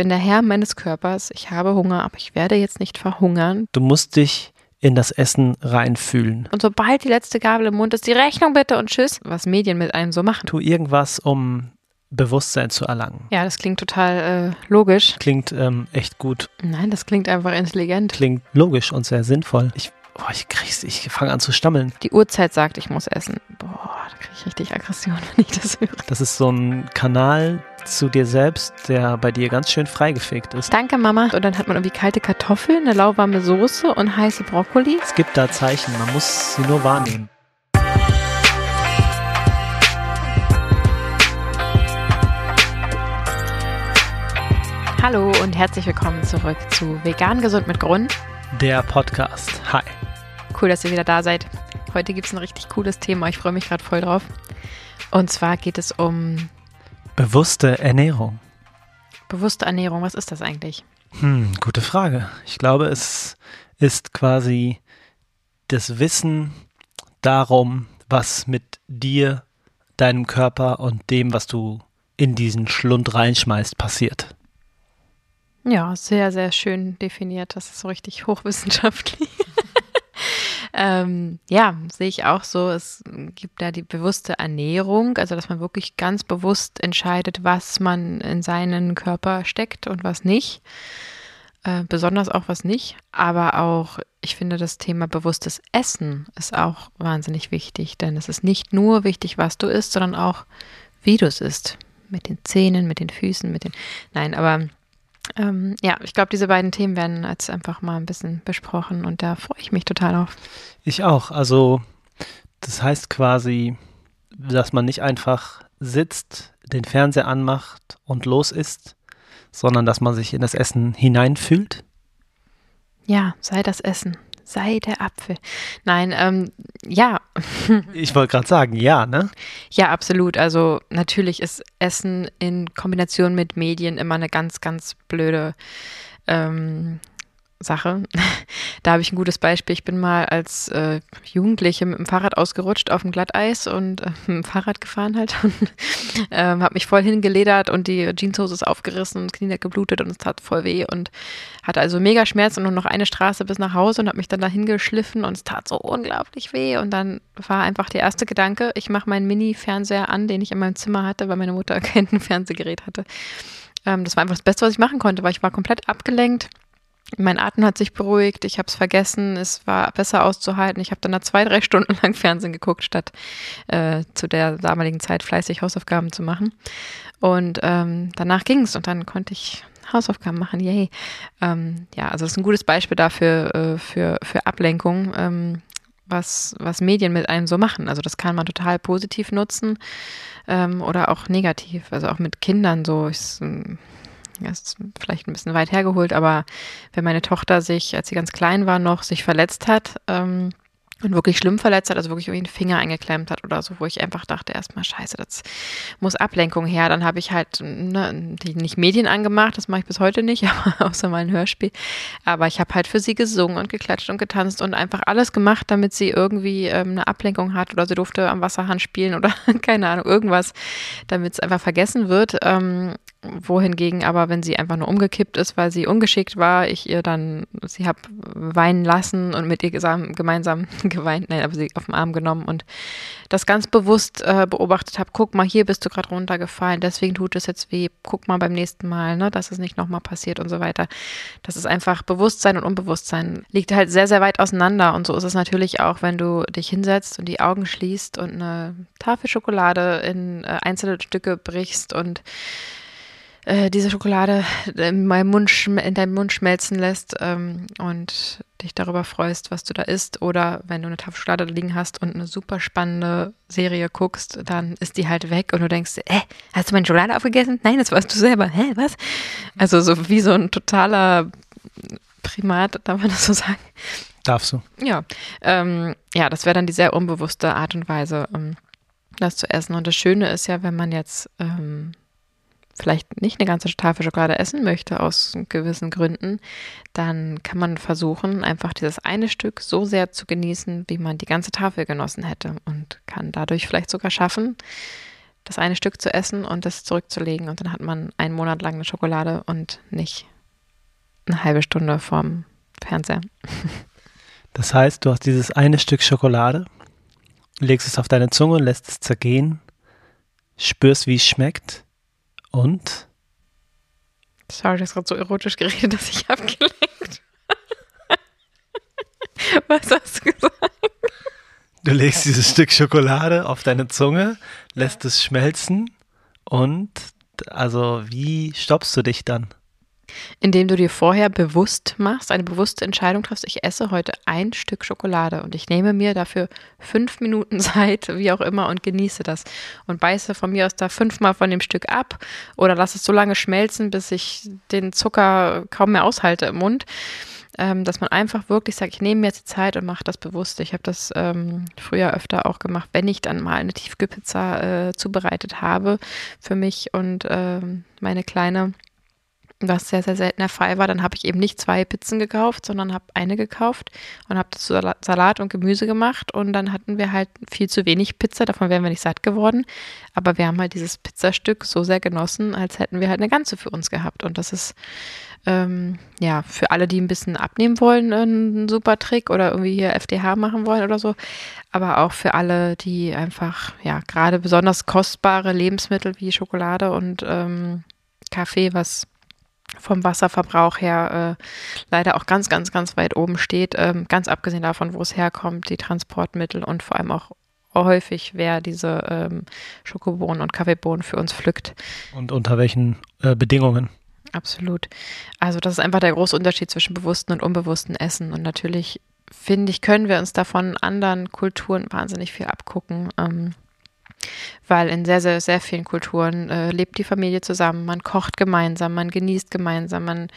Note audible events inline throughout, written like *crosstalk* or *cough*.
bin der Herr meines Körpers, ich habe Hunger, aber ich werde jetzt nicht verhungern. Du musst dich in das Essen reinfühlen. Und sobald die letzte Gabel im Mund ist, die Rechnung bitte und tschüss, was Medien mit einem so machen. Tu irgendwas, um Bewusstsein zu erlangen. Ja, das klingt total äh, logisch. Klingt ähm, echt gut. Nein, das klingt einfach intelligent. Klingt logisch und sehr sinnvoll. Ich, oh, ich krieg's, ich fange an zu stammeln. Die Uhrzeit sagt, ich muss essen. Boah, da kriege ich richtig Aggression, *laughs* wenn ich das höre. Das ist so ein Kanal zu dir selbst, der bei dir ganz schön freigefegt ist. Danke, Mama. Und dann hat man irgendwie kalte Kartoffeln, eine lauwarme Soße und heiße Brokkoli. Es gibt da Zeichen, man muss sie nur wahrnehmen. Hallo und herzlich willkommen zurück zu Vegan Gesund mit Grund. Der Podcast. Hi. Cool, dass ihr wieder da seid. Heute gibt es ein richtig cooles Thema. Ich freue mich gerade voll drauf. Und zwar geht es um Bewusste Ernährung. bewusste Ernährung. Was ist das eigentlich? Hm, gute Frage. Ich glaube, es ist quasi das Wissen darum, was mit dir, deinem Körper und dem, was du in diesen Schlund reinschmeißt, passiert. Ja, sehr, sehr schön definiert. Das ist so richtig hochwissenschaftlich. *laughs* ähm, ja, sehe ich auch so. Es gibt da die bewusste Ernährung, also dass man wirklich ganz bewusst entscheidet, was man in seinen Körper steckt und was nicht. Äh, besonders auch was nicht. Aber auch, ich finde, das Thema bewusstes Essen ist auch wahnsinnig wichtig, denn es ist nicht nur wichtig, was du isst, sondern auch, wie du es isst. Mit den Zähnen, mit den Füßen, mit den. Nein, aber ähm, ja, ich glaube, diese beiden Themen werden jetzt einfach mal ein bisschen besprochen und da freue ich mich total auf. Ich auch. Also, das heißt quasi, dass man nicht einfach sitzt, den Fernseher anmacht und los isst, sondern dass man sich in das Essen hineinfühlt. Ja, sei das Essen, sei der Apfel. Nein, ähm, ja, *laughs* Ich wollte gerade sagen, ja, ne? ja, absolut. Also natürlich ist Essen in Kombination mit Medien immer eine ganz, ganz blöde ähm, Sache. *laughs* Da habe ich ein gutes Beispiel. Ich bin mal als äh, Jugendliche mit dem Fahrrad ausgerutscht auf dem Glatteis und äh, *laughs* mit dem Fahrrad gefahren halt und *laughs* ähm, habe mich voll hingeledert und die Jeanshose ist aufgerissen und das Knie geblutet und es tat voll weh und hatte also mega Schmerzen und nur noch eine Straße bis nach Hause und habe mich dann dahin geschliffen und es tat so unglaublich weh und dann war einfach der erste Gedanke, ich mache meinen Mini-Fernseher an, den ich in meinem Zimmer hatte, weil meine Mutter kein Fernsehgerät hatte. Ähm, das war einfach das Beste, was ich machen konnte, weil ich war komplett abgelenkt. Mein Atem hat sich beruhigt, ich habe es vergessen, es war besser auszuhalten. Ich habe dann da zwei, drei *laughs* Stunden lang Fernsehen geguckt, statt äh, zu der damaligen Zeit fleißig Hausaufgaben zu machen. Und ähm, danach ging es und dann konnte ich Hausaufgaben machen, yay. Ähm, ja, also das ist ein gutes Beispiel dafür, äh, für, für Ablenkung, ähm, was, was Medien mit einem so machen. Also das kann man total positiv nutzen ähm, oder auch negativ. Also auch mit Kindern so. Ich, ähm, das ist vielleicht ein bisschen weit hergeholt, aber wenn meine Tochter sich, als sie ganz klein war, noch sich verletzt hat ähm, und wirklich schlimm verletzt hat, also wirklich irgendwie einen Finger eingeklemmt hat oder so, wo ich einfach dachte, erstmal scheiße, das muss Ablenkung her. Dann habe ich halt ne, nicht Medien angemacht, das mache ich bis heute nicht, *laughs* aber außer mal ein Hörspiel. Aber ich habe halt für sie gesungen und geklatscht und getanzt und einfach alles gemacht, damit sie irgendwie ähm, eine Ablenkung hat oder sie durfte am Wasserhahn spielen oder *laughs* keine Ahnung, irgendwas, damit es einfach vergessen wird. Ähm, wohingegen aber, wenn sie einfach nur umgekippt ist, weil sie ungeschickt war, ich ihr dann, sie habe weinen lassen und mit ihr gemeinsam *laughs* geweint, nein, aber sie auf den Arm genommen und das ganz bewusst äh, beobachtet habe, guck mal, hier bist du gerade runtergefallen, deswegen tut es jetzt weh, guck mal beim nächsten Mal, ne, dass es nicht nochmal passiert und so weiter. Das ist einfach Bewusstsein und Unbewusstsein liegt halt sehr, sehr weit auseinander und so ist es natürlich auch, wenn du dich hinsetzt und die Augen schließt und eine Tafel Schokolade in äh, einzelne Stücke brichst und äh, diese Schokolade in, meinem Mund, in deinem Mund schmelzen lässt ähm, und dich darüber freust, was du da isst. Oder wenn du eine Tafel Schokolade da liegen hast und eine super spannende Serie guckst, dann ist die halt weg und du denkst, äh, hast du meine Schokolade aufgegessen? Nein, das warst du selber. Hä, was? Also so wie so ein totaler Primat, darf man das so sagen? Darfst du. Ja, ähm, ja, das wäre dann die sehr unbewusste Art und Weise, ähm, das zu essen. Und das Schöne ist ja, wenn man jetzt ähm, vielleicht nicht eine ganze Tafel Schokolade essen möchte aus gewissen Gründen, dann kann man versuchen, einfach dieses eine Stück so sehr zu genießen, wie man die ganze Tafel genossen hätte und kann dadurch vielleicht sogar schaffen, das eine Stück zu essen und das zurückzulegen. Und dann hat man einen Monat lang eine Schokolade und nicht eine halbe Stunde vorm Fernseher. *laughs* Das heißt, du hast dieses eine Stück Schokolade, legst es auf deine Zunge, lässt es zergehen, spürst, wie es schmeckt und. Sorry, du hast gerade so erotisch geredet, dass ich abgelenkt. *laughs* Was hast du gesagt? Du legst dieses Stück Schokolade auf deine Zunge, lässt es schmelzen und also wie stoppst du dich dann? Indem du dir vorher bewusst machst, eine bewusste Entscheidung triffst, ich esse heute ein Stück Schokolade und ich nehme mir dafür fünf Minuten *laughs* Zeit, wie auch immer, und genieße das. Und beiße von mir aus da fünfmal von dem Stück ab oder lass es so lange schmelzen, bis ich den Zucker kaum mehr aushalte im Mund ähm, dass man einfach wirklich sagt, ich nehme mir jetzt die Zeit und mache das bewusst. Ich habe das ähm, früher öfter auch gemacht, wenn ich dann mal eine Tiefkühlpizza äh, zubereitet habe für mich und ähm, meine Kleine was sehr, sehr selten der Fall war, dann habe ich eben nicht zwei Pizzen gekauft, sondern habe eine gekauft und habe dazu Salat und Gemüse gemacht und dann hatten wir halt viel zu wenig Pizza, davon wären wir nicht satt geworden, aber wir haben halt dieses Pizzastück so sehr genossen, als hätten wir halt eine ganze für uns gehabt und das ist ähm, ja, für alle, die ein bisschen abnehmen wollen, ein super Trick oder irgendwie hier FDH machen wollen oder so. Aber auch für alle, die einfach, ja, gerade besonders kostbare Lebensmittel wie Schokolade und ähm, Kaffee, was vom Wasserverbrauch her äh, leider auch ganz, ganz, ganz weit oben steht. Ähm, ganz abgesehen davon, wo es herkommt, die Transportmittel und vor allem auch häufig, wer diese ähm, Schokobohnen und Kaffeebohnen für uns pflückt. Und unter welchen äh, Bedingungen? Absolut. Also das ist einfach der große Unterschied zwischen bewussten und unbewussten Essen. Und natürlich, finde ich, können wir uns davon anderen Kulturen wahnsinnig viel abgucken. Ähm, weil in sehr, sehr, sehr vielen Kulturen äh, lebt die Familie zusammen, man kocht gemeinsam, man genießt gemeinsam, man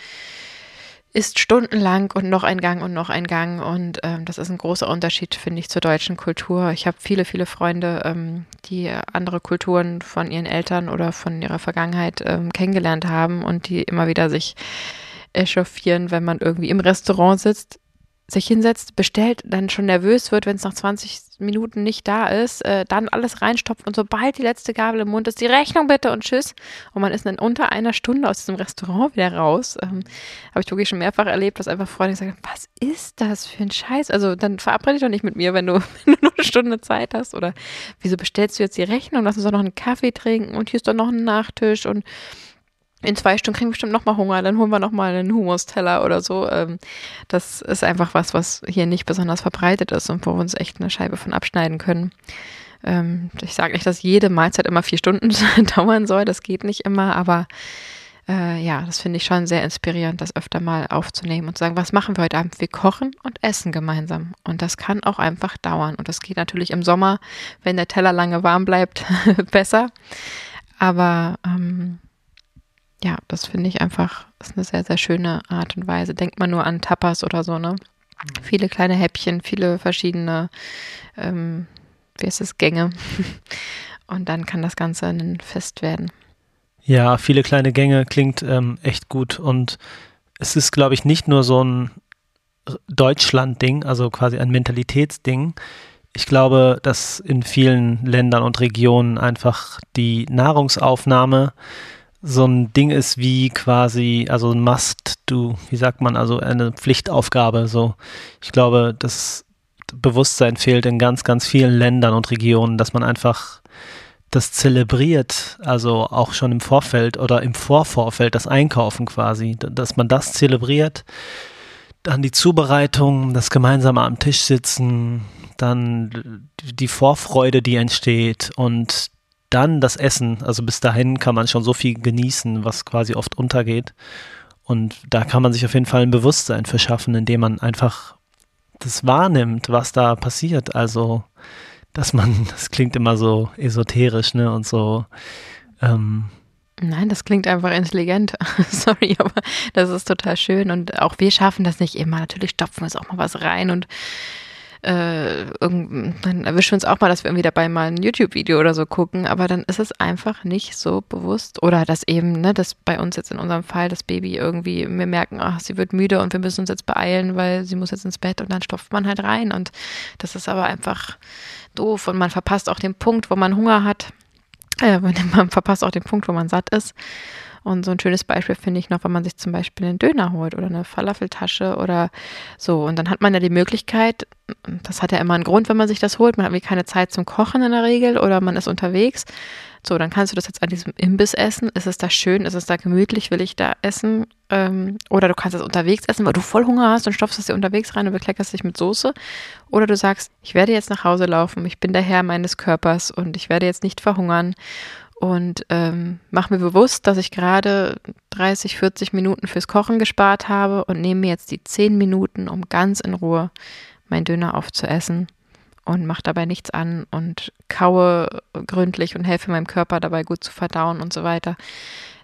isst stundenlang und noch ein Gang und noch ein Gang. Und ähm, das ist ein großer Unterschied, finde ich, zur deutschen Kultur. Ich habe viele, viele Freunde, ähm, die andere Kulturen von ihren Eltern oder von ihrer Vergangenheit ähm, kennengelernt haben und die immer wieder sich echauffieren, wenn man irgendwie im Restaurant sitzt sich hinsetzt, bestellt, dann schon nervös wird, wenn es nach 20 Minuten nicht da ist, äh, dann alles reinstopft und sobald die letzte Gabel im Mund ist, die Rechnung bitte und tschüss. Und man ist dann unter einer Stunde aus diesem Restaurant wieder raus. Ähm, Habe ich wirklich schon mehrfach erlebt, dass einfach Freunde sagen, was ist das für ein Scheiß? Also dann verabrede dich doch nicht mit mir, wenn du, *laughs* wenn du nur eine Stunde Zeit hast. Oder wieso bestellst du jetzt die Rechnung? Lass uns doch noch einen Kaffee trinken und hier ist doch noch ein Nachtisch und in zwei Stunden kriegen wir bestimmt nochmal Hunger, dann holen wir nochmal einen Humusteller oder so. Ähm, das ist einfach was, was hier nicht besonders verbreitet ist und wo wir uns echt eine Scheibe von abschneiden können. Ähm, ich sage nicht, dass jede Mahlzeit immer vier Stunden *laughs* dauern soll, das geht nicht immer, aber äh, ja, das finde ich schon sehr inspirierend, das öfter mal aufzunehmen und zu sagen, was machen wir heute Abend? Wir kochen und essen gemeinsam. Und das kann auch einfach dauern. Und das geht natürlich im Sommer, wenn der Teller lange warm bleibt, *laughs* besser. Aber ähm, ja, das finde ich einfach, ist eine sehr, sehr schöne Art und Weise. Denkt man nur an Tapas oder so, ne? Mhm. Viele kleine Häppchen, viele verschiedene, ähm, wie heißt es, Gänge. *laughs* und dann kann das Ganze ein Fest werden. Ja, viele kleine Gänge klingt ähm, echt gut. Und es ist, glaube ich, nicht nur so ein Deutschland-Ding, also quasi ein Mentalitätsding. Ich glaube, dass in vielen Ländern und Regionen einfach die Nahrungsaufnahme so ein Ding ist wie quasi, also ein Must, du, wie sagt man, also eine Pflichtaufgabe. So, ich glaube, das Bewusstsein fehlt in ganz, ganz vielen Ländern und Regionen, dass man einfach das zelebriert, also auch schon im Vorfeld oder im Vorvorfeld, das Einkaufen quasi, dass man das zelebriert, dann die Zubereitung, das gemeinsame am Tisch sitzen, dann die Vorfreude, die entsteht und dann das Essen. Also bis dahin kann man schon so viel genießen, was quasi oft untergeht. Und da kann man sich auf jeden Fall ein Bewusstsein für schaffen, indem man einfach das wahrnimmt, was da passiert. Also, dass man, *laughs* das klingt immer so esoterisch, ne? Und so. Ähm, Nein, das klingt einfach intelligent. *laughs* Sorry, aber das ist total schön. Und auch wir schaffen das nicht immer. Natürlich stopfen wir es auch mal was rein und äh, dann erwischen wir uns auch mal, dass wir irgendwie dabei mal ein YouTube-Video oder so gucken, aber dann ist es einfach nicht so bewusst. Oder dass eben, ne, dass bei uns jetzt in unserem Fall das Baby irgendwie, wir merken, ach, sie wird müde und wir müssen uns jetzt beeilen, weil sie muss jetzt ins Bett und dann stopft man halt rein. Und das ist aber einfach doof und man verpasst auch den Punkt, wo man Hunger hat äh, *laughs* man verpasst auch den Punkt, wo man satt ist. Und so ein schönes Beispiel finde ich noch, wenn man sich zum Beispiel einen Döner holt oder eine Falafeltasche oder so. Und dann hat man ja die Möglichkeit, das hat ja immer einen Grund, wenn man sich das holt. Man hat irgendwie keine Zeit zum Kochen in der Regel oder man ist unterwegs. So, dann kannst du das jetzt an diesem Imbiss essen. Ist es da schön? Ist es da gemütlich? Will ich da essen? Ähm, oder du kannst es unterwegs essen, weil du voll Hunger hast und stopfst es dir unterwegs rein und bekleckerst dich mit Soße. Oder du sagst, ich werde jetzt nach Hause laufen, ich bin der Herr meines Körpers und ich werde jetzt nicht verhungern und ähm, mache mir bewusst, dass ich gerade 30, 40 Minuten fürs Kochen gespart habe und nehme mir jetzt die 10 Minuten, um ganz in Ruhe mein Döner aufzuessen und mache dabei nichts an und kaue gründlich und helfe meinem Körper dabei gut zu verdauen und so weiter.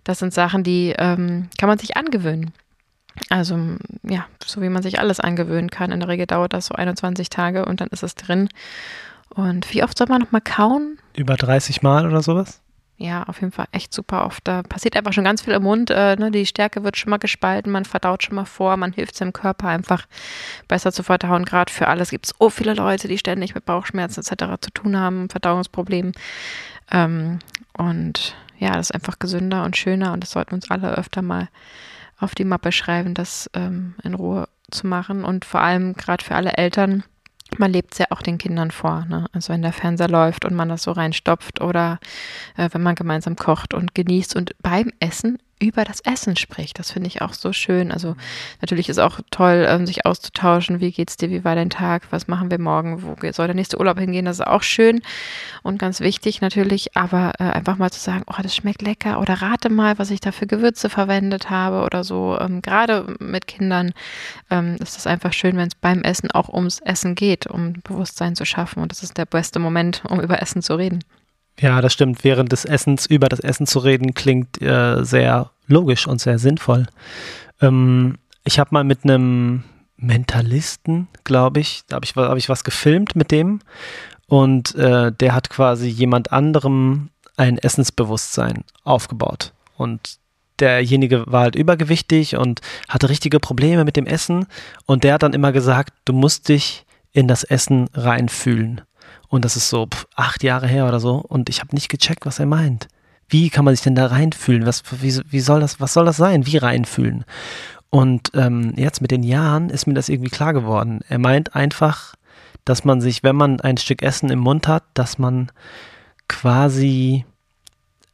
Das sind Sachen, die ähm, kann man sich angewöhnen. Also ja, so wie man sich alles angewöhnen kann. In der Regel dauert das so 21 Tage und dann ist es drin. Und wie oft soll man nochmal kauen? Über 30 Mal oder sowas? Ja, auf jeden Fall echt super oft. Da passiert einfach schon ganz viel im Mund. Äh, ne? Die Stärke wird schon mal gespalten, man verdaut schon mal vor, man hilft seinem Körper einfach besser zu verdauen. Gerade für alles gibt es so viele Leute, die ständig mit Bauchschmerzen etc. zu tun haben, Verdauungsproblemen. Ähm, und ja, das ist einfach gesünder und schöner und das sollten uns alle öfter mal auf die Mappe schreiben, das ähm, in Ruhe zu machen. Und vor allem gerade für alle Eltern, man lebt es ja auch den Kindern vor. Ne? Also wenn der Fernseher läuft und man das so reinstopft oder äh, wenn man gemeinsam kocht und genießt und beim Essen über das Essen spricht. Das finde ich auch so schön. Also natürlich ist auch toll, ähm, sich auszutauschen. Wie geht's dir? Wie war dein Tag? Was machen wir morgen? Wo soll der nächste Urlaub hingehen? Das ist auch schön und ganz wichtig natürlich. Aber äh, einfach mal zu sagen, oh, das schmeckt lecker oder rate mal, was ich da für Gewürze verwendet habe oder so. Ähm, Gerade mit Kindern ähm, ist es einfach schön, wenn es beim Essen auch ums Essen geht, um Bewusstsein zu schaffen. Und das ist der beste Moment, um über Essen zu reden. Ja, das stimmt. Während des Essens über das Essen zu reden, klingt äh, sehr logisch und sehr sinnvoll. Ähm, ich habe mal mit einem Mentalisten, glaube ich, da habe ich, hab ich was gefilmt mit dem und äh, der hat quasi jemand anderem ein Essensbewusstsein aufgebaut. Und derjenige war halt übergewichtig und hatte richtige Probleme mit dem Essen und der hat dann immer gesagt, du musst dich in das Essen reinfühlen. Und das ist so pff, acht Jahre her oder so. Und ich habe nicht gecheckt, was er meint. Wie kann man sich denn da reinfühlen? Was, wie, wie soll das, was soll das sein? Wie reinfühlen? Und ähm, jetzt mit den Jahren ist mir das irgendwie klar geworden. Er meint einfach, dass man sich, wenn man ein Stück Essen im Mund hat, dass man quasi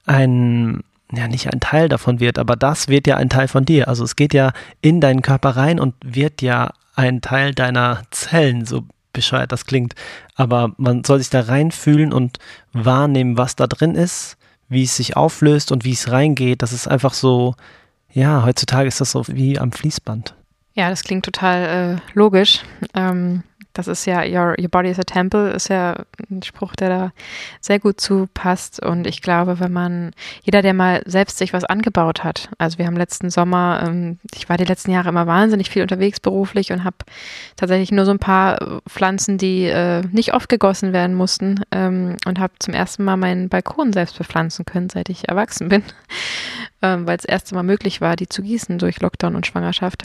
ein, ja nicht ein Teil davon wird, aber das wird ja ein Teil von dir. Also es geht ja in deinen Körper rein und wird ja ein Teil deiner Zellen, so bescheuert das klingt. Aber man soll sich da reinfühlen und wahrnehmen, was da drin ist, wie es sich auflöst und wie es reingeht. Das ist einfach so, ja, heutzutage ist das so wie am Fließband. Ja, das klingt total äh, logisch. Ähm, das ist ja, your, your body is a temple, ist ja ein Spruch, der da sehr gut zu passt. Und ich glaube, wenn man, jeder, der mal selbst sich was angebaut hat, also wir haben letzten Sommer, ähm, ich war die letzten Jahre immer wahnsinnig viel unterwegs beruflich und habe tatsächlich nur so ein paar Pflanzen, die äh, nicht oft gegossen werden mussten ähm, und habe zum ersten Mal meinen Balkon selbst bepflanzen können, seit ich erwachsen bin, weil es das erste Mal möglich war, die zu gießen durch Lockdown und Schwangerschaft.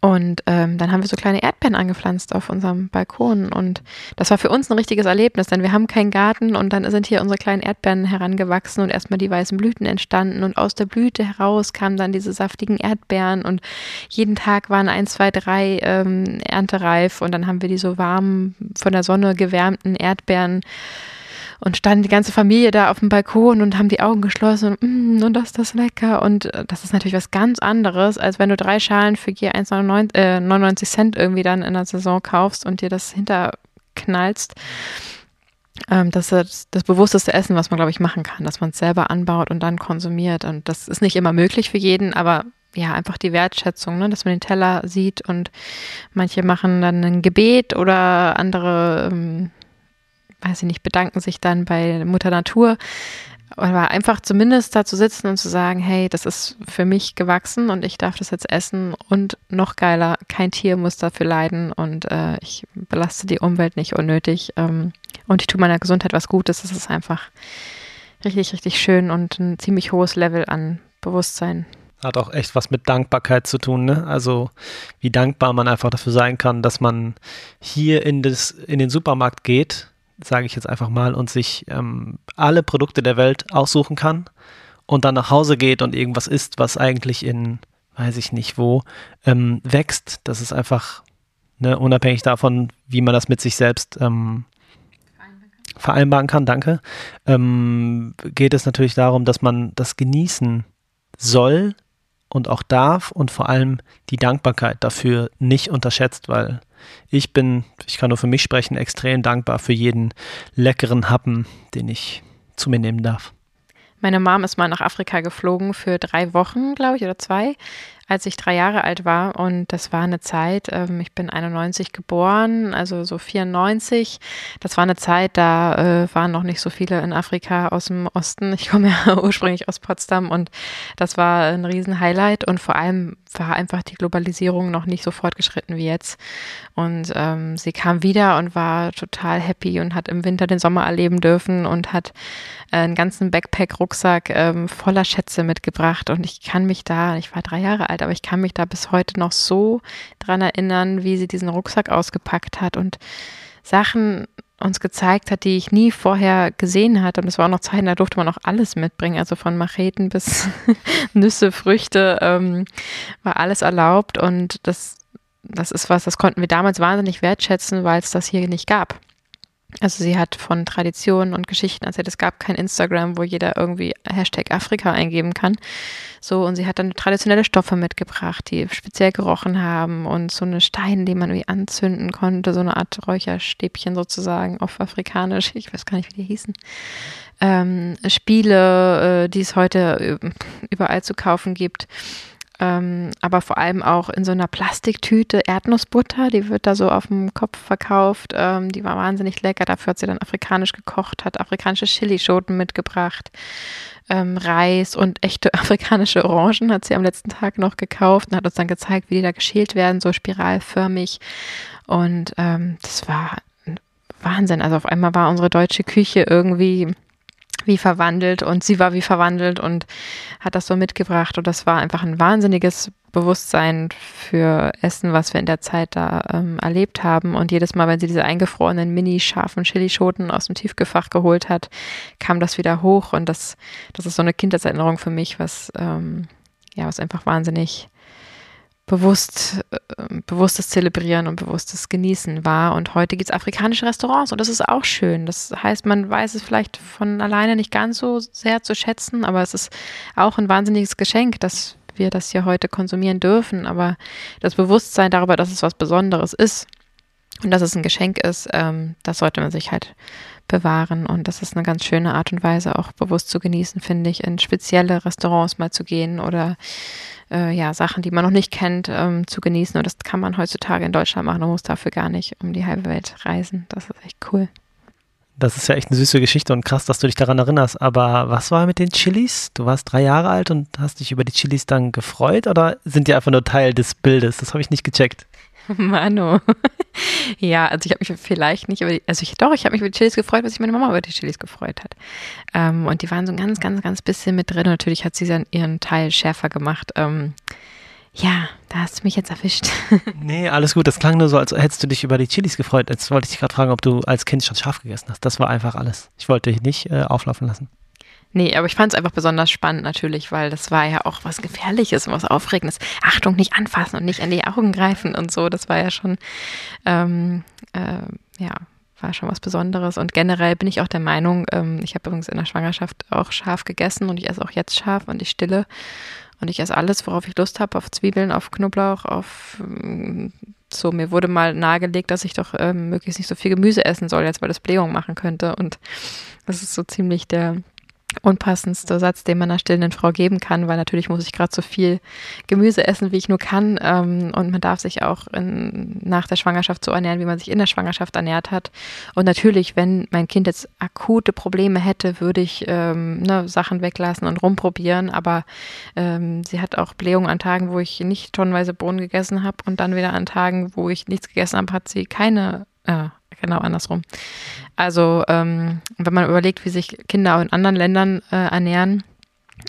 Und ähm, dann haben wir so kleine Erdbeeren angepflanzt auf unserem Balkon. Und das war für uns ein richtiges Erlebnis, denn wir haben keinen Garten und dann sind hier unsere kleinen Erdbeeren herangewachsen und erstmal die weißen Blüten entstanden. Und aus der Blüte heraus kamen dann diese saftigen Erdbeeren und jeden Tag waren ein, zwei, drei ähm, erntereif. Und dann haben wir die so warm von der Sonne gewärmten Erdbeeren und standen die ganze Familie da auf dem Balkon und haben die Augen geschlossen und, mm, und das ist das lecker. Und äh, das ist natürlich was ganz anderes, als wenn du drei Schalen für je 1,99 äh, 99 Cent irgendwie dann in der Saison kaufst und dir das hinterknallst. Ähm, das ist das bewussteste Essen, was man, glaube ich, machen kann, dass man es selber anbaut und dann konsumiert. Und das ist nicht immer möglich für jeden, aber ja, einfach die Wertschätzung, ne, dass man den Teller sieht und manche machen dann ein Gebet oder andere ähm, weiß ich nicht, bedanken sich dann bei Mutter Natur. Aber einfach zumindest da zu sitzen und zu sagen, hey, das ist für mich gewachsen und ich darf das jetzt essen und noch geiler, kein Tier muss dafür leiden und äh, ich belaste die Umwelt nicht unnötig ähm, und ich tue meiner Gesundheit was Gutes. Das ist einfach richtig, richtig schön und ein ziemlich hohes Level an Bewusstsein. Hat auch echt was mit Dankbarkeit zu tun, ne? Also wie dankbar man einfach dafür sein kann, dass man hier in, das, in den Supermarkt geht sage ich jetzt einfach mal, und sich ähm, alle Produkte der Welt aussuchen kann und dann nach Hause geht und irgendwas isst, was eigentlich in, weiß ich nicht wo, ähm, wächst. Das ist einfach ne, unabhängig davon, wie man das mit sich selbst ähm, vereinbaren kann, danke, ähm, geht es natürlich darum, dass man das genießen soll und auch darf und vor allem die Dankbarkeit dafür nicht unterschätzt, weil ich bin, ich kann nur für mich sprechen, extrem dankbar für jeden leckeren Happen, den ich zu mir nehmen darf. Meine Mom ist mal nach Afrika geflogen für drei Wochen, glaube ich, oder zwei als ich drei Jahre alt war. Und das war eine Zeit, ähm, ich bin 91 geboren, also so 94. Das war eine Zeit, da äh, waren noch nicht so viele in Afrika aus dem Osten. Ich komme ja *laughs* ursprünglich aus Potsdam und das war ein Riesenhighlight. Und vor allem war einfach die Globalisierung noch nicht so fortgeschritten wie jetzt. Und ähm, sie kam wieder und war total happy und hat im Winter den Sommer erleben dürfen und hat äh, einen ganzen Backpack-Rucksack ähm, voller Schätze mitgebracht. Und ich kann mich da, ich war drei Jahre alt, alt, aber ich kann mich da bis heute noch so dran erinnern, wie sie diesen Rucksack ausgepackt hat und Sachen uns gezeigt hat, die ich nie vorher gesehen hatte. Und es war auch noch Zeiten, da durfte man auch alles mitbringen, also von Macheten bis *laughs* Nüsse, Früchte, ähm, war alles erlaubt. Und das, das ist was, das konnten wir damals wahnsinnig wertschätzen, weil es das hier nicht gab. Also sie hat von Traditionen und Geschichten erzählt. Es gab kein Instagram, wo jeder irgendwie Hashtag Afrika eingeben kann. So, und sie hat dann traditionelle Stoffe mitgebracht, die speziell gerochen haben und so eine Steine, die man irgendwie anzünden konnte, so eine Art Räucherstäbchen sozusagen auf Afrikanisch. Ich weiß gar nicht, wie die hießen. Ähm, Spiele, äh, die es heute überall zu kaufen gibt ähm, aber vor allem auch in so einer Plastiktüte Erdnussbutter, die wird da so auf dem Kopf verkauft. Ähm, die war wahnsinnig lecker. Dafür hat sie dann afrikanisch gekocht, hat afrikanische Chilischoten mitgebracht. Ähm, Reis und echte *laughs* afrikanische Orangen hat sie am letzten Tag noch gekauft und hat uns dann gezeigt, wie die da geschält werden, so spiralförmig. Und ähm, das war Wahnsinn. Also auf einmal war unsere deutsche Küche irgendwie wie verwandelt und sie war wie verwandelt und hat das so mitgebracht und das war einfach ein wahnsinniges Bewusstsein für Essen, was wir in der Zeit da ähm, erlebt haben. Und jedes Mal, wenn sie diese eingefrorenen mini scharfen Chilischoten aus dem Tiefgefach geholt hat, kam das wieder hoch. Und das, das ist so eine Kindheitserinnerung für mich, was ähm, ja, was einfach wahnsinnig bewusst, äh, bewusstes Zelebrieren und bewusstes Genießen war. Und heute gibt es afrikanische Restaurants und das ist auch schön. Das heißt, man weiß es vielleicht von alleine nicht ganz so sehr zu schätzen, aber es ist auch ein wahnsinniges Geschenk, dass wir das hier heute konsumieren dürfen. Aber das Bewusstsein darüber, dass es was Besonderes ist und dass es ein Geschenk ist, ähm, das sollte man sich halt bewahren. Und das ist eine ganz schöne Art und Weise, auch bewusst zu genießen, finde ich, in spezielle Restaurants mal zu gehen oder äh, ja, Sachen, die man noch nicht kennt, ähm, zu genießen. Und das kann man heutzutage in Deutschland machen. Man muss dafür gar nicht um die halbe Welt reisen. Das ist echt cool. Das ist ja echt eine süße Geschichte und krass, dass du dich daran erinnerst. Aber was war mit den Chilis? Du warst drei Jahre alt und hast dich über die Chilis dann gefreut oder sind die einfach nur Teil des Bildes? Das habe ich nicht gecheckt. *laughs* Mano. *laughs* ja, also ich habe mich vielleicht nicht über die, also ich doch, ich habe mich über die Chilis gefreut, was sich meine Mama über die Chilis gefreut hat. Ähm, und die waren so ein ganz, ganz, ganz bisschen mit drin. Und natürlich hat sie dann ihren Teil schärfer gemacht. Ähm, ja, da hast du mich jetzt erwischt. *laughs* nee, alles gut. Das klang nur so, als hättest du dich über die Chilis gefreut. Jetzt wollte ich dich gerade fragen, ob du als Kind schon scharf gegessen hast. Das war einfach alles. Ich wollte dich nicht äh, auflaufen lassen. Nee, aber ich fand es einfach besonders spannend natürlich, weil das war ja auch was Gefährliches und was Aufregendes. Achtung, nicht anfassen und nicht an die Augen greifen und so. Das war ja schon, ähm, äh, ja, war schon was Besonderes. Und generell bin ich auch der Meinung, ähm, ich habe übrigens in der Schwangerschaft auch scharf gegessen und ich esse auch jetzt scharf und ich stille. Und ich esse alles, worauf ich Lust habe, auf Zwiebeln, auf Knoblauch, auf ähm, so, mir wurde mal nahegelegt, dass ich doch ähm, möglichst nicht so viel Gemüse essen soll, jetzt weil das Blähung machen könnte. Und das ist so ziemlich der unpassendste Satz, den man einer stillenden Frau geben kann, weil natürlich muss ich gerade so viel Gemüse essen, wie ich nur kann. Ähm, und man darf sich auch in, nach der Schwangerschaft so ernähren, wie man sich in der Schwangerschaft ernährt hat. Und natürlich, wenn mein Kind jetzt akute Probleme hätte, würde ich ähm, ne, Sachen weglassen und rumprobieren. Aber ähm, sie hat auch Blähungen an Tagen, wo ich nicht tonnenweise Bohnen gegessen habe und dann wieder an Tagen, wo ich nichts gegessen habe, hat sie keine äh, genau andersrum. Also ähm, wenn man überlegt, wie sich Kinder auch in anderen Ländern äh, ernähren,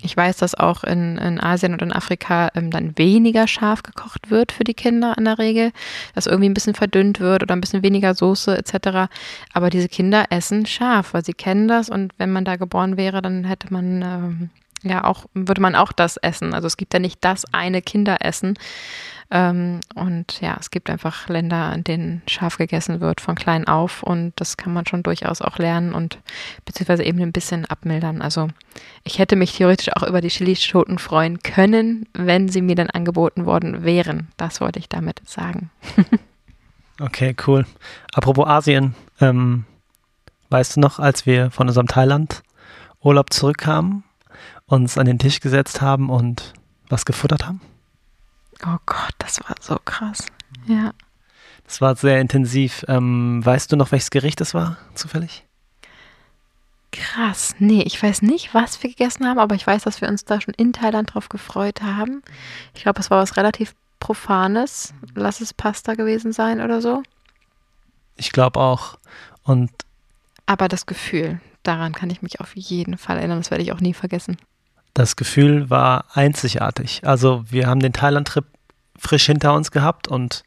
Ich weiß, dass auch in, in Asien und in Afrika ähm, dann weniger scharf gekocht wird für die Kinder in der Regel, dass irgendwie ein bisschen verdünnt wird oder ein bisschen weniger Soße etc. Aber diese Kinder essen scharf, weil sie kennen das und wenn man da geboren wäre, dann hätte man ähm, ja auch, würde man auch das essen. Also es gibt ja nicht das eine Kinderessen, und ja, es gibt einfach Länder, in denen scharf gegessen wird von klein auf und das kann man schon durchaus auch lernen und beziehungsweise eben ein bisschen abmildern. Also ich hätte mich theoretisch auch über die Chilischoten freuen können, wenn sie mir dann angeboten worden wären. Das wollte ich damit sagen. *laughs* okay, cool. Apropos Asien, ähm, weißt du noch, als wir von unserem Thailand-Urlaub zurückkamen, uns an den Tisch gesetzt haben und was gefuttert haben? Oh Gott, das war so krass. Ja. Das war sehr intensiv. Ähm, weißt du noch, welches Gericht das war, zufällig? Krass. Nee, ich weiß nicht, was wir gegessen haben, aber ich weiß, dass wir uns da schon in Thailand drauf gefreut haben. Ich glaube, es war was relativ Profanes. Lass es Pasta gewesen sein oder so. Ich glaube auch. Und aber das Gefühl, daran kann ich mich auf jeden Fall erinnern. Das werde ich auch nie vergessen. Das Gefühl war einzigartig. Also wir haben den Thailand-Trip frisch hinter uns gehabt und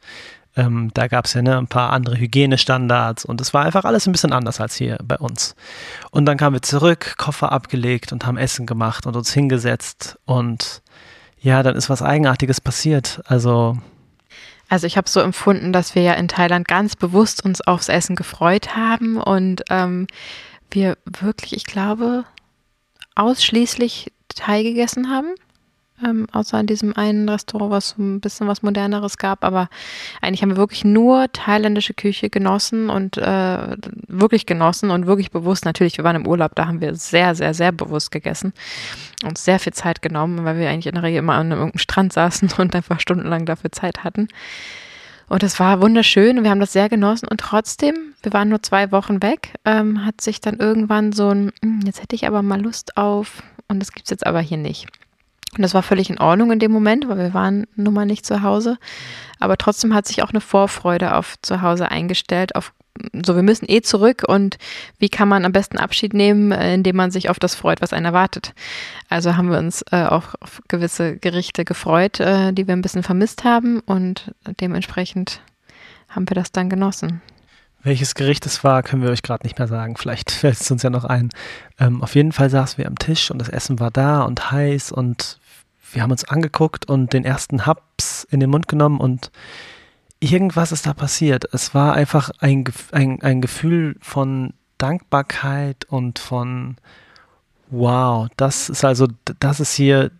ähm, da gab es ja ne, ein paar andere Hygienestandards und es war einfach alles ein bisschen anders als hier bei uns. Und dann kamen wir zurück, Koffer abgelegt und haben Essen gemacht und uns hingesetzt und ja, dann ist was Eigenartiges passiert. Also also ich habe so empfunden, dass wir ja in Thailand ganz bewusst uns aufs Essen gefreut haben und ähm, wir wirklich, ich glaube, ausschließlich Thai gegessen haben. Ähm, außer in diesem einen Restaurant, was so ein bisschen was Moderneres gab. Aber eigentlich haben wir wirklich nur thailändische Küche genossen und äh, wirklich genossen und wirklich bewusst. Natürlich, wir waren im Urlaub, da haben wir sehr, sehr, sehr bewusst gegessen und sehr viel Zeit genommen, weil wir eigentlich in der Regel immer an irgendeinem Strand saßen *laughs* und einfach stundenlang dafür Zeit hatten. Und es war wunderschön und wir haben das sehr genossen. Und trotzdem, wir waren nur zwei Wochen weg, ähm, hat sich dann irgendwann so ein, hm, jetzt hätte ich aber mal Lust auf und das gibt es jetzt aber hier nicht. Und das war völlig in Ordnung in dem Moment, weil wir waren nun mal nicht zu Hause. Aber trotzdem hat sich auch eine Vorfreude auf zu Hause eingestellt, auf so, wir müssen eh zurück und wie kann man am besten Abschied nehmen, äh, indem man sich auf das freut, was einen erwartet. Also haben wir uns äh, auch auf gewisse Gerichte gefreut, äh, die wir ein bisschen vermisst haben und dementsprechend haben wir das dann genossen. Welches Gericht es war, können wir euch gerade nicht mehr sagen. Vielleicht *laughs* fällt es uns ja noch ein. Ähm, auf jeden Fall saßen wir am Tisch und das Essen war da und heiß und wir haben uns angeguckt und den ersten Haps in den Mund genommen und irgendwas ist da passiert. Es war einfach ein, ein, ein Gefühl von Dankbarkeit und von wow, das ist also, das ist hier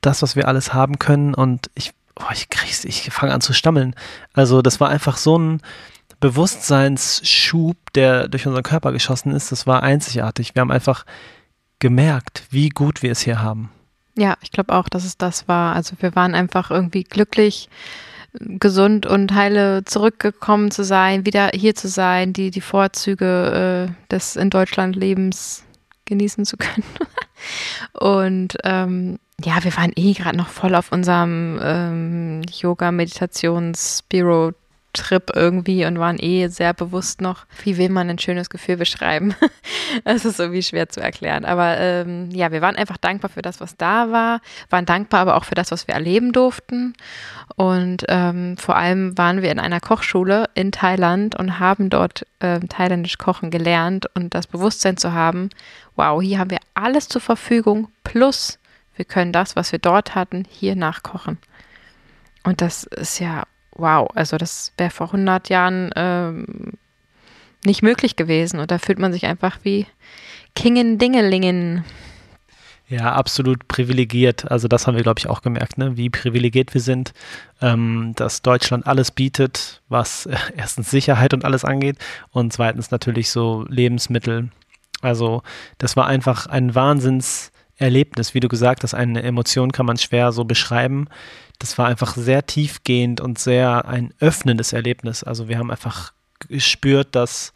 das, was wir alles haben können und ich, oh, ich krieg's, ich fange an zu stammeln. Also das war einfach so ein, Bewusstseinsschub, der durch unseren Körper geschossen ist, das war einzigartig. Wir haben einfach gemerkt, wie gut wir es hier haben. Ja, ich glaube auch, dass es das war. Also wir waren einfach irgendwie glücklich, gesund und heile zurückgekommen zu sein, wieder hier zu sein, die, die Vorzüge äh, des in Deutschland Lebens genießen zu können. *laughs* und ähm, ja, wir waren eh gerade noch voll auf unserem ähm, Yoga-Meditations-Spiro Trip irgendwie und waren eh sehr bewusst noch, wie will man ein schönes Gefühl beschreiben. *laughs* das ist irgendwie schwer zu erklären. Aber ähm, ja, wir waren einfach dankbar für das, was da war, waren dankbar aber auch für das, was wir erleben durften. Und ähm, vor allem waren wir in einer Kochschule in Thailand und haben dort äh, thailändisch kochen gelernt und das Bewusstsein zu haben, wow, hier haben wir alles zur Verfügung, plus wir können das, was wir dort hatten, hier nachkochen. Und das ist ja wow, also das wäre vor 100 Jahren ähm, nicht möglich gewesen. Und da fühlt man sich einfach wie Kingen Dingelingen. Ja, absolut privilegiert. Also das haben wir, glaube ich, auch gemerkt, ne? wie privilegiert wir sind, ähm, dass Deutschland alles bietet, was äh, erstens Sicherheit und alles angeht und zweitens natürlich so Lebensmittel. Also das war einfach ein Wahnsinnserlebnis, wie du gesagt hast, eine Emotion kann man schwer so beschreiben das war einfach sehr tiefgehend und sehr ein öffnendes Erlebnis. Also wir haben einfach gespürt, dass,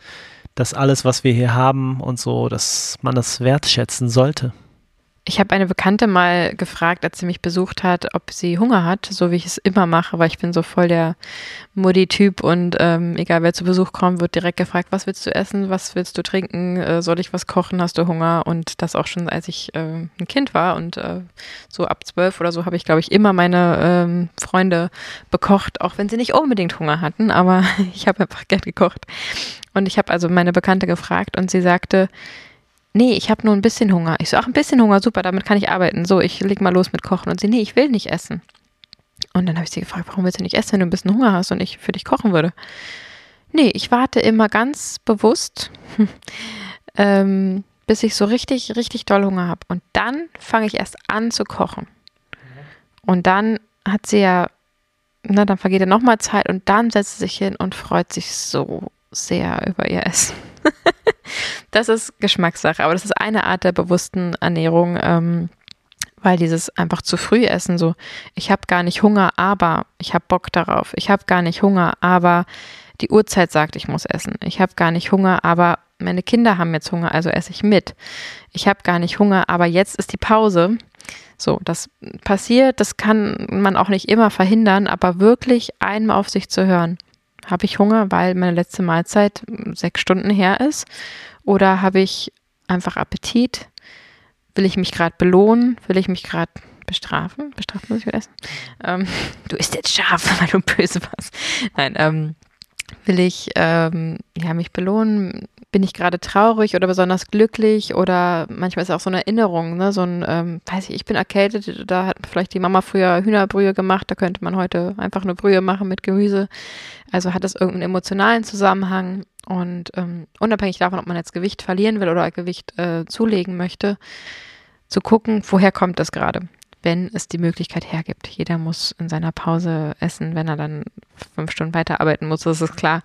dass alles, was wir hier haben und so, dass man das wertschätzen sollte. Ich habe eine Bekannte mal gefragt, als sie mich besucht hat, ob sie Hunger hat, so wie ich es immer mache, weil ich bin so voll der Mutti-Typ und ähm, egal wer zu Besuch kommt, wird direkt gefragt, was willst du essen, was willst du trinken, äh, soll ich was kochen, hast du Hunger? Und das auch schon, als ich äh, ein Kind war und äh, so ab zwölf oder so habe ich, glaube ich, immer meine ähm, Freunde bekocht, auch wenn sie nicht unbedingt Hunger hatten, aber *laughs* ich habe einfach gern gekocht. Und ich habe also meine Bekannte gefragt und sie sagte, nee, ich habe nur ein bisschen Hunger. Ich so, ach, ein bisschen Hunger, super, damit kann ich arbeiten. So, ich leg mal los mit Kochen. Und sie, nee, ich will nicht essen. Und dann habe ich sie gefragt, warum willst du nicht essen, wenn du ein bisschen Hunger hast und ich für dich kochen würde? Nee, ich warte immer ganz bewusst, *laughs* ähm, bis ich so richtig, richtig doll Hunger habe. Und dann fange ich erst an zu kochen. Und dann hat sie ja, na, dann vergeht ja nochmal Zeit und dann setzt sie sich hin und freut sich so sehr über ihr Essen. *laughs* das ist Geschmackssache, aber das ist eine Art der bewussten Ernährung, ähm, weil dieses einfach zu früh essen, so, ich habe gar nicht Hunger, aber ich habe Bock darauf. Ich habe gar nicht Hunger, aber die Uhrzeit sagt, ich muss essen. Ich habe gar nicht Hunger, aber meine Kinder haben jetzt Hunger, also esse ich mit. Ich habe gar nicht Hunger, aber jetzt ist die Pause. So, das passiert, das kann man auch nicht immer verhindern, aber wirklich einmal auf sich zu hören. Habe ich Hunger, weil meine letzte Mahlzeit sechs Stunden her ist? Oder habe ich einfach Appetit? Will ich mich gerade belohnen? Will ich mich gerade bestrafen? Bestrafen muss ich wieder essen. Ähm, du isst jetzt scharf, *laughs* weil du böse warst. Nein, ähm, will ich ähm, ja, mich belohnen? Bin ich gerade traurig oder besonders glücklich oder manchmal ist auch so eine Erinnerung, ne? so ein, ähm, weiß ich, ich bin erkältet, da hat vielleicht die Mama früher Hühnerbrühe gemacht, da könnte man heute einfach eine Brühe machen mit Gemüse. Also hat das irgendeinen emotionalen Zusammenhang und ähm, unabhängig davon, ob man jetzt Gewicht verlieren will oder Gewicht äh, zulegen möchte, zu gucken, woher kommt das gerade wenn es die Möglichkeit hergibt. Jeder muss in seiner Pause essen, wenn er dann fünf Stunden weiterarbeiten muss, das ist klar.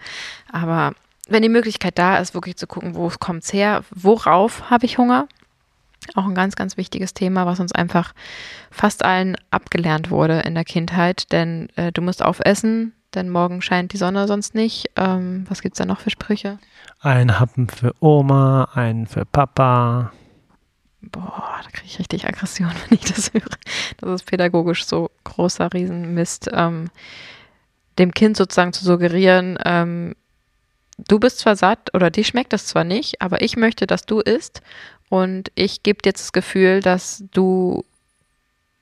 Aber wenn die Möglichkeit da ist, wirklich zu gucken, wo kommt es her, worauf habe ich Hunger? Auch ein ganz, ganz wichtiges Thema, was uns einfach fast allen abgelernt wurde in der Kindheit. Denn äh, du musst aufessen, denn morgen scheint die Sonne sonst nicht. Ähm, was gibt es da noch für Sprüche? Ein Happen für Oma, einen für Papa. Boah, da kriege ich richtig Aggression, *laughs* wenn ich das höre. Das ist pädagogisch so großer Riesenmist. Ähm, dem Kind sozusagen zu suggerieren, ähm, du bist zwar satt oder dir schmeckt das zwar nicht, aber ich möchte, dass du isst und ich gebe dir jetzt das Gefühl, dass du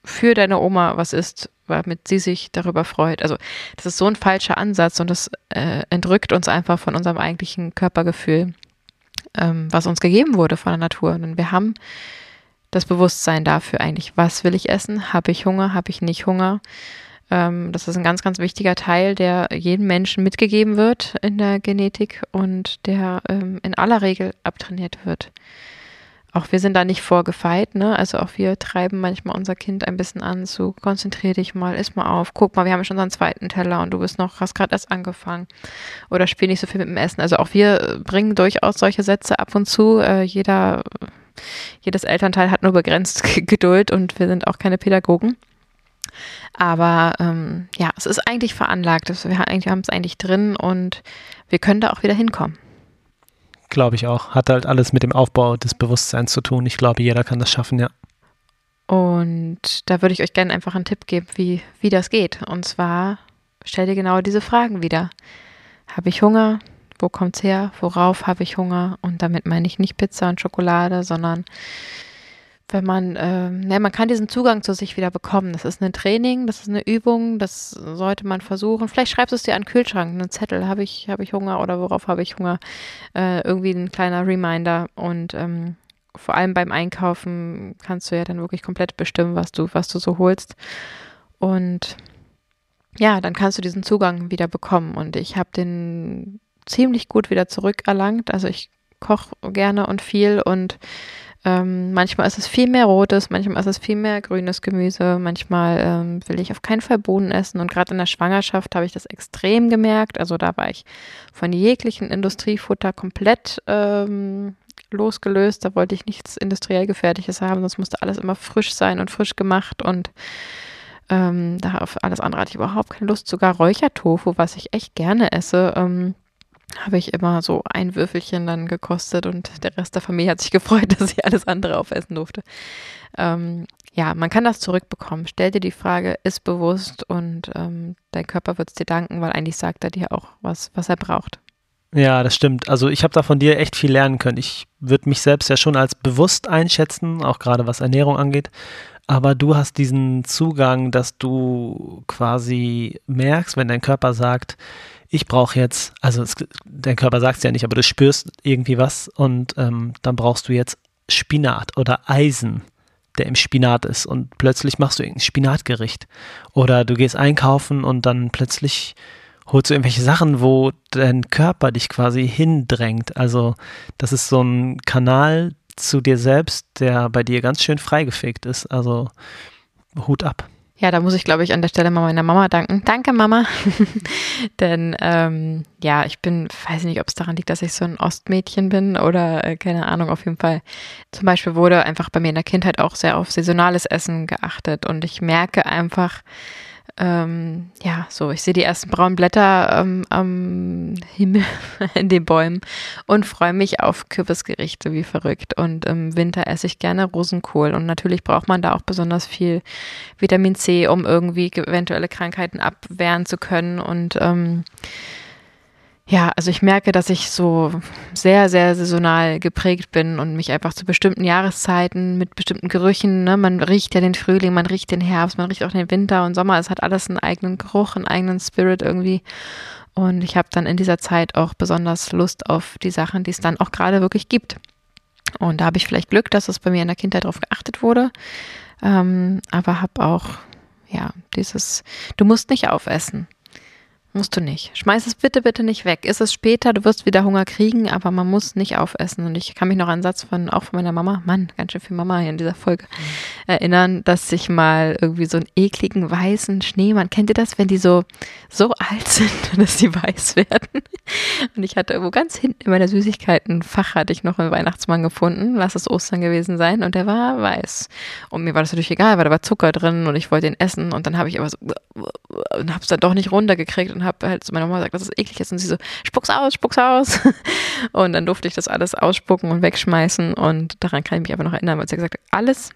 für deine Oma was isst, damit sie sich darüber freut. Also das ist so ein falscher Ansatz und das äh, entrückt uns einfach von unserem eigentlichen Körpergefühl, ähm, was uns gegeben wurde von der Natur. Und wir haben das Bewusstsein dafür eigentlich, was will ich essen? Habe ich Hunger? Habe ich nicht Hunger? Ähm, das ist ein ganz, ganz wichtiger Teil, der jedem Menschen mitgegeben wird in der Genetik und der ähm, in aller Regel abtrainiert wird. Auch wir sind da nicht vorgefeit, ne? Also auch wir treiben manchmal unser Kind ein bisschen an, so konzentrier dich mal, iss mal auf, guck mal, wir haben schon unseren zweiten Teller und du bist noch, hast gerade erst angefangen. Oder spiel nicht so viel mit dem Essen. Also auch wir bringen durchaus solche Sätze ab und zu. Äh, jeder, jedes Elternteil hat nur begrenzt *laughs* Geduld und wir sind auch keine Pädagogen. Aber ähm, ja, es ist eigentlich veranlagt. Wir haben es eigentlich drin und wir können da auch wieder hinkommen. Glaube ich auch. Hat halt alles mit dem Aufbau des Bewusstseins zu tun. Ich glaube, jeder kann das schaffen, ja. Und da würde ich euch gerne einfach einen Tipp geben, wie, wie das geht. Und zwar stell dir genau diese Fragen wieder. Habe ich Hunger? Wo kommt es her? Worauf habe ich Hunger? Und damit meine ich nicht Pizza und Schokolade, sondern wenn man, äh, ne, man kann diesen Zugang zu sich wieder bekommen. Das ist ein Training, das ist eine Übung, das sollte man versuchen. Vielleicht schreibst du es dir an den Kühlschrank, einen Zettel, habe ich, habe ich Hunger oder worauf habe ich Hunger? Äh, irgendwie ein kleiner Reminder und ähm, vor allem beim Einkaufen kannst du ja dann wirklich komplett bestimmen, was du, was du so holst. Und ja, dann kannst du diesen Zugang wieder bekommen. Und ich habe den ziemlich gut wieder zurückerlangt. Also ich koche gerne und viel und ähm, manchmal ist es viel mehr rotes, manchmal ist es viel mehr grünes Gemüse, manchmal ähm, will ich auf keinen Fall Bohnen essen. Und gerade in der Schwangerschaft habe ich das extrem gemerkt. Also da war ich von jeglichen Industriefutter komplett ähm, losgelöst. Da wollte ich nichts industriell Gefertigtes haben, sonst musste alles immer frisch sein und frisch gemacht und ähm, da auf alles andere hatte ich überhaupt keine Lust. Sogar Räuchertofu, was ich echt gerne esse, ähm, habe ich immer so ein Würfelchen dann gekostet und der Rest der Familie hat sich *laughs* gefreut, dass ich alles andere aufessen durfte. Ähm, ja, man kann das zurückbekommen. Stell dir die Frage, ist bewusst und ähm, dein Körper wird es dir danken, weil eigentlich sagt er dir auch was, was er braucht. Ja, das stimmt. Also ich habe da von dir echt viel lernen können. Ich würde mich selbst ja schon als bewusst einschätzen, auch gerade was Ernährung angeht. Aber du hast diesen Zugang, dass du quasi merkst, wenn dein Körper sagt, ich brauche jetzt, also es, dein Körper sagt es ja nicht, aber du spürst irgendwie was und ähm, dann brauchst du jetzt Spinat oder Eisen, der im Spinat ist und plötzlich machst du irgendein Spinatgericht. Oder du gehst einkaufen und dann plötzlich holst du irgendwelche Sachen, wo dein Körper dich quasi hindrängt. Also das ist so ein Kanal zu dir selbst, der bei dir ganz schön freigefegt ist. Also Hut ab. Ja, da muss ich, glaube ich, an der Stelle mal meiner Mama danken. Danke, Mama. *laughs* Denn ähm, ja, ich bin, weiß nicht, ob es daran liegt, dass ich so ein Ostmädchen bin oder äh, keine Ahnung, auf jeden Fall. Zum Beispiel wurde einfach bei mir in der Kindheit auch sehr auf saisonales Essen geachtet und ich merke einfach, ähm, ja, so, ich sehe die ersten braunen Blätter ähm, am Himmel *laughs* in den Bäumen und freue mich auf Kürbisgerichte wie verrückt. Und im Winter esse ich gerne Rosenkohl. Und natürlich braucht man da auch besonders viel Vitamin C, um irgendwie eventuelle Krankheiten abwehren zu können. Und ähm, ja, also ich merke, dass ich so sehr, sehr saisonal geprägt bin und mich einfach zu bestimmten Jahreszeiten mit bestimmten Gerüchen, ne, man riecht ja den Frühling, man riecht den Herbst, man riecht auch den Winter und Sommer, es hat alles einen eigenen Geruch, einen eigenen Spirit irgendwie. Und ich habe dann in dieser Zeit auch besonders Lust auf die Sachen, die es dann auch gerade wirklich gibt. Und da habe ich vielleicht Glück, dass es bei mir in der Kindheit darauf geachtet wurde. Ähm, aber habe auch, ja, dieses, du musst nicht aufessen. Musst du nicht. Schmeiß es bitte, bitte nicht weg. Ist es später, du wirst wieder Hunger kriegen, aber man muss nicht aufessen. Und ich kann mich noch an einen Satz von, auch von meiner Mama, Mann, ganz schön viel Mama hier in dieser Folge, mhm. erinnern, dass ich mal irgendwie so einen ekligen weißen Schneemann, kennt ihr das, wenn die so, so alt sind, *laughs* dass sie weiß werden? Und ich hatte irgendwo ganz hinten in meiner Süßigkeitenfach hatte ich noch einen Weihnachtsmann gefunden, lass es Ostern gewesen sein, und der war weiß. Und mir war das natürlich egal, weil da war Zucker drin und ich wollte ihn essen und dann habe ich aber so, und habe es dann doch nicht runtergekriegt und habe halt zu meiner Mama gesagt, dass es eklig ist und sie so, spuck's aus, spuck's aus. *laughs* Und dann durfte ich das alles ausspucken und wegschmeißen und daran kann ich mich aber noch erinnern, weil sie gesagt hat, alles,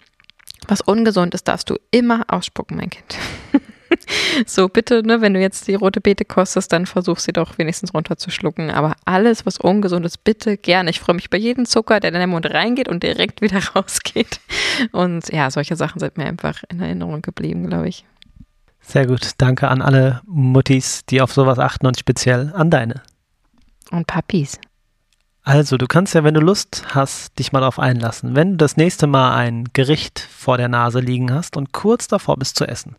was ungesund ist, darfst du immer ausspucken, mein Kind. *laughs* so, bitte, ne, wenn du jetzt die rote Beete kostest, dann versuch sie doch wenigstens runterzuschlucken. Aber alles, was ungesund ist, bitte gerne. Ich freue mich bei jedem Zucker, der in den Mund reingeht und direkt *laughs* wieder rausgeht. Und ja, solche Sachen sind mir einfach in Erinnerung geblieben, glaube ich. Sehr gut. Danke an alle Muttis, die auf sowas achten und speziell an deine. Und Papis. Also, du kannst ja, wenn du Lust hast, dich mal darauf einlassen. Wenn du das nächste Mal ein Gericht vor der Nase liegen hast und kurz davor bist zu essen,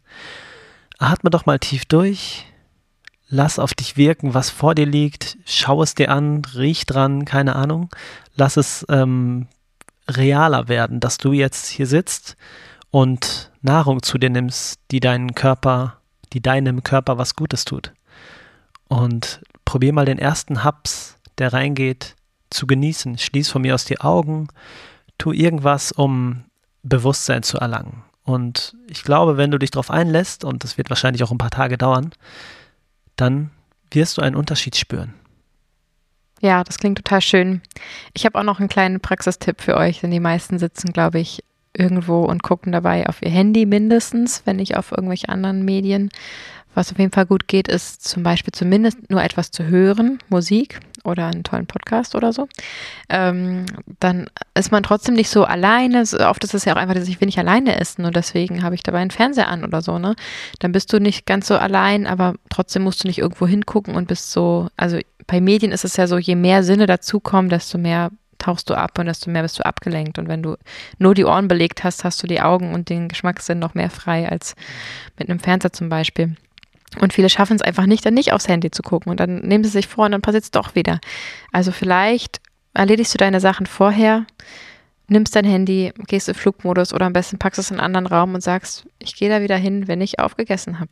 atme doch mal tief durch, lass auf dich wirken, was vor dir liegt, schau es dir an, riech dran, keine Ahnung, lass es ähm, realer werden, dass du jetzt hier sitzt und Nahrung zu dir nimmst, die deinen Körper, die deinem Körper was Gutes tut. Und probier mal den ersten Haps, der reingeht, zu genießen. Schließ von mir aus die Augen, tu irgendwas, um Bewusstsein zu erlangen. Und ich glaube, wenn du dich darauf einlässt, und das wird wahrscheinlich auch ein paar Tage dauern, dann wirst du einen Unterschied spüren. Ja, das klingt total schön. Ich habe auch noch einen kleinen Praxistipp für euch, denn die meisten sitzen, glaube ich, irgendwo und gucken dabei auf ihr Handy mindestens, wenn nicht auf irgendwelche anderen Medien. Was auf jeden Fall gut geht, ist zum Beispiel zumindest nur etwas zu hören, Musik oder einen tollen Podcast oder so. Ähm, dann ist man trotzdem nicht so alleine. Oft ist es ja auch einfach, dass ich will nicht alleine essen und deswegen habe ich dabei einen Fernseher an oder so, ne? Dann bist du nicht ganz so allein, aber trotzdem musst du nicht irgendwo hingucken und bist so, also bei Medien ist es ja so, je mehr Sinne dazukommen, desto mehr tauchst du ab und desto mehr bist du abgelenkt. Und wenn du nur die Ohren belegt hast, hast du die Augen und den Geschmackssinn noch mehr frei als mit einem Fernseher zum Beispiel. Und viele schaffen es einfach nicht, dann nicht aufs Handy zu gucken. Und dann nehmen sie sich vor und dann passiert es doch wieder. Also vielleicht erledigst du deine Sachen vorher, nimmst dein Handy, gehst in Flugmodus oder am besten packst es in einen anderen Raum und sagst, ich gehe da wieder hin, wenn ich aufgegessen habe.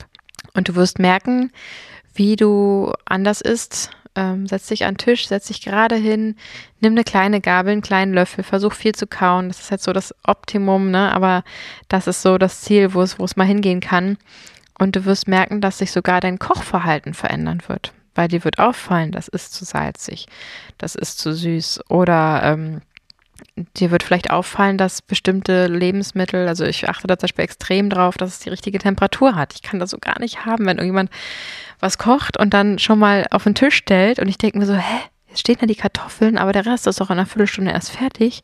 Und du wirst merken, wie du anders isst, ähm, setz dich an den Tisch, setz dich gerade hin, nimm eine kleine Gabel, einen kleinen Löffel, versuch viel zu kauen. Das ist halt so das Optimum, ne? Aber das ist so das Ziel, wo es, wo es mal hingehen kann. Und du wirst merken, dass sich sogar dein Kochverhalten verändern wird. weil dir wird auffallen, das ist zu salzig, das ist zu süß oder ähm, dir wird vielleicht auffallen, dass bestimmte Lebensmittel, also ich achte da zum Beispiel extrem drauf, dass es die richtige Temperatur hat. Ich kann das so gar nicht haben, wenn irgendjemand was kocht und dann schon mal auf den Tisch stellt und ich denke mir so, hä, jetzt stehen da die Kartoffeln, aber der Rest ist doch in einer Viertelstunde erst fertig.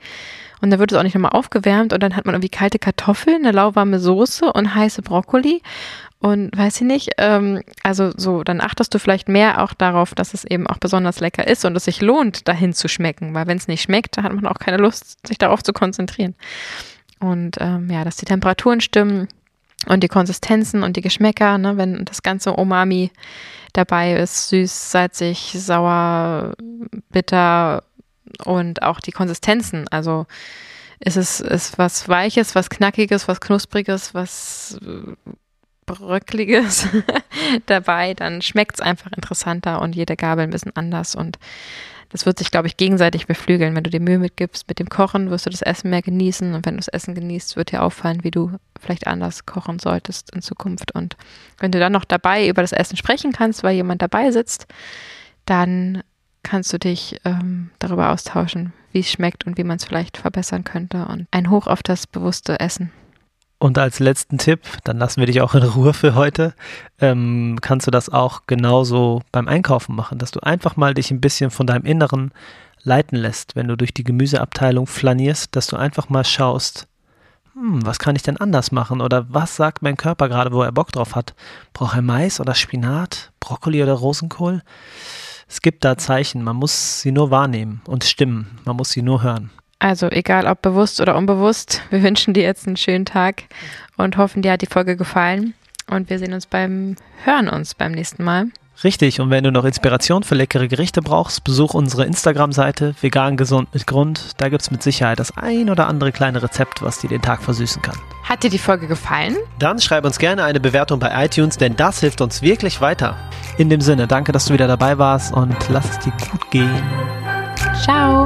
Und dann wird es auch nicht nochmal aufgewärmt und dann hat man irgendwie kalte Kartoffeln, eine lauwarme Soße und heiße Brokkoli. Und weiß ich nicht, ähm, also so, dann achtest du vielleicht mehr auch darauf, dass es eben auch besonders lecker ist und es sich lohnt, dahin zu schmecken, weil wenn es nicht schmeckt, hat man auch keine Lust, sich darauf zu konzentrieren. Und ähm, ja, dass die Temperaturen stimmen und die Konsistenzen und die Geschmäcker, ne, wenn das ganze Umami dabei ist, süß, salzig, sauer, bitter und auch die Konsistenzen, also ist es ist was Weiches, was Knackiges, was Knuspriges, was Bröckliges *laughs* dabei, dann schmeckt es einfach interessanter und jede Gabel ein bisschen anders und das wird sich, glaube ich, gegenseitig beflügeln. Wenn du dir Mühe mitgibst mit dem Kochen, wirst du das Essen mehr genießen und wenn du das Essen genießt, wird dir auffallen, wie du vielleicht anders kochen solltest in Zukunft und wenn du dann noch dabei über das Essen sprechen kannst, weil jemand dabei sitzt, dann kannst du dich ähm, darüber austauschen, wie es schmeckt und wie man es vielleicht verbessern könnte und ein Hoch auf das bewusste Essen. Und als letzten Tipp, dann lassen wir dich auch in Ruhe für heute, ähm, kannst du das auch genauso beim Einkaufen machen, dass du einfach mal dich ein bisschen von deinem Inneren leiten lässt, wenn du durch die Gemüseabteilung flanierst, dass du einfach mal schaust, hm, was kann ich denn anders machen oder was sagt mein Körper gerade, wo er Bock drauf hat? Braucht er Mais oder Spinat, Brokkoli oder Rosenkohl? Es gibt da Zeichen, man muss sie nur wahrnehmen und stimmen, man muss sie nur hören. Also egal ob bewusst oder unbewusst, *laughs* wir wünschen dir jetzt einen schönen Tag und hoffen, dir hat die Folge gefallen. Und wir sehen uns beim Hören uns beim nächsten Mal. Richtig, und wenn du noch Inspiration für leckere Gerichte brauchst, besuch unsere Instagram-Seite vegan gesund mit Grund. Da gibt es mit Sicherheit das ein oder andere kleine Rezept, was dir den Tag versüßen kann. Hat dir die Folge gefallen? Dann schreib uns gerne eine Bewertung bei iTunes, denn das hilft uns wirklich weiter. In dem Sinne, danke, dass du wieder dabei warst und lass es dir gut gehen. Ciao.